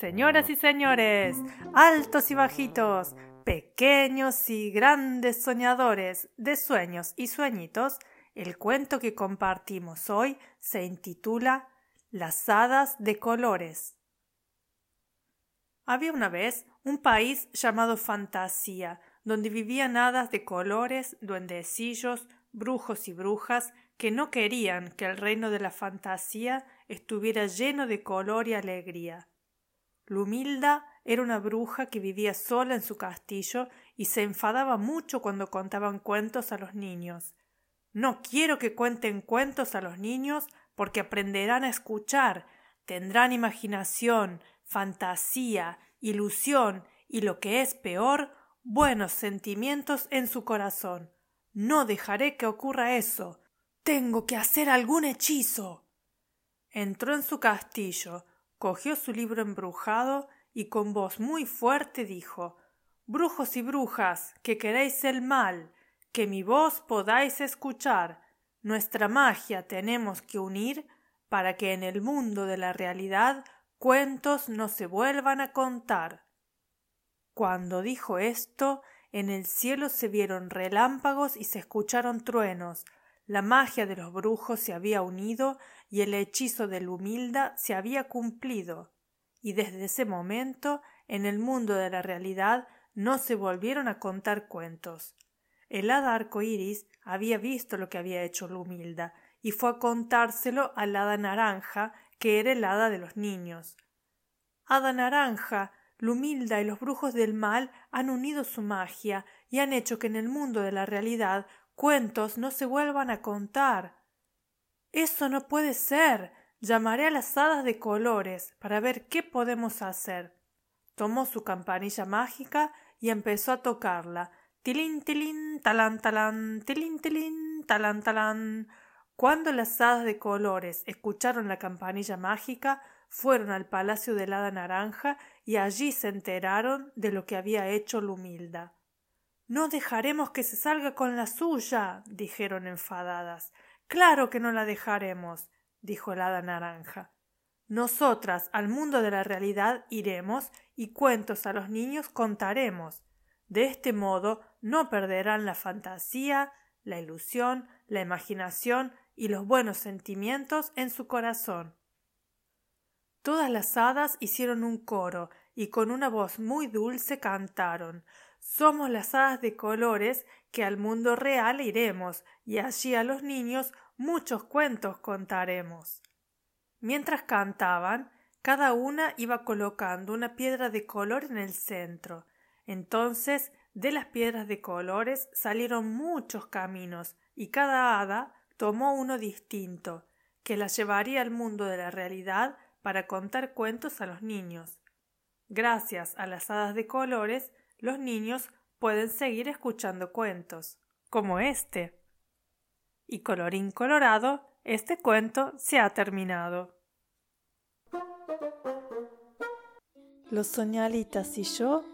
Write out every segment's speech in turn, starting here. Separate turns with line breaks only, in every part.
Señoras y señores, altos y bajitos, pequeños y grandes soñadores de sueños y sueñitos, el cuento que compartimos hoy se intitula Las hadas de colores. Había una vez un país llamado Fantasía, donde vivían hadas de colores, duendecillos, brujos y brujas que no querían que el reino de la fantasía estuviera lleno de color y alegría. Lumilda era una bruja que vivía sola en su castillo y se enfadaba mucho cuando contaban cuentos a los niños. No quiero que cuenten cuentos a los niños porque aprenderán a escuchar, tendrán imaginación, fantasía, ilusión y lo que es peor, buenos sentimientos en su corazón. No dejaré que ocurra eso. Tengo que hacer algún hechizo. Entró en su castillo, cogió su libro embrujado y con voz muy fuerte dijo Brujos y brujas, que queréis el mal, que mi voz podáis escuchar. Nuestra magia tenemos que unir para que en el mundo de la realidad cuentos no se vuelvan a contar. Cuando dijo esto, en el cielo se vieron relámpagos y se escucharon truenos, la magia de los brujos se había unido y el hechizo de la humilda se había cumplido, y desde ese momento en el mundo de la realidad no se volvieron a contar cuentos. El hada iris había visto lo que había hecho la humilda y fue a contárselo al hada naranja, que era el hada de los niños. Hada naranja, la humilda y los brujos del mal han unido su magia y han hecho que en el mundo de la realidad cuentos no se vuelvan a contar. Eso no puede ser. Llamaré a las hadas de colores para ver qué podemos hacer. Tomó su campanilla mágica y empezó a tocarla. Tilín, tilín, talán, talán, tilín, tilín, talán, talán. Cuando las hadas de colores escucharon la campanilla mágica, fueron al palacio del hada naranja y allí se enteraron de lo que había hecho la humilda. No dejaremos que se salga con la suya, dijeron enfadadas. Claro que no la dejaremos, dijo el hada naranja. Nosotras al mundo de la realidad iremos y cuentos a los niños contaremos. De este modo no perderán la fantasía, la ilusión, la imaginación y los buenos sentimientos en su corazón. Todas las hadas hicieron un coro y con una voz muy dulce cantaron somos las hadas de colores que al mundo real iremos y allí a los niños muchos cuentos contaremos. Mientras cantaban, cada una iba colocando una piedra de color en el centro. Entonces, de las piedras de colores salieron muchos caminos y cada hada tomó uno distinto, que la llevaría al mundo de la realidad para contar cuentos a los niños. Gracias a las hadas de colores, los niños pueden seguir escuchando cuentos, como este. Y colorín colorado, este cuento se ha terminado. Los soñalitas y yo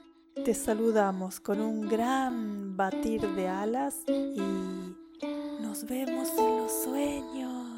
te saludamos con un gran batir de alas y nos vemos en los sueños.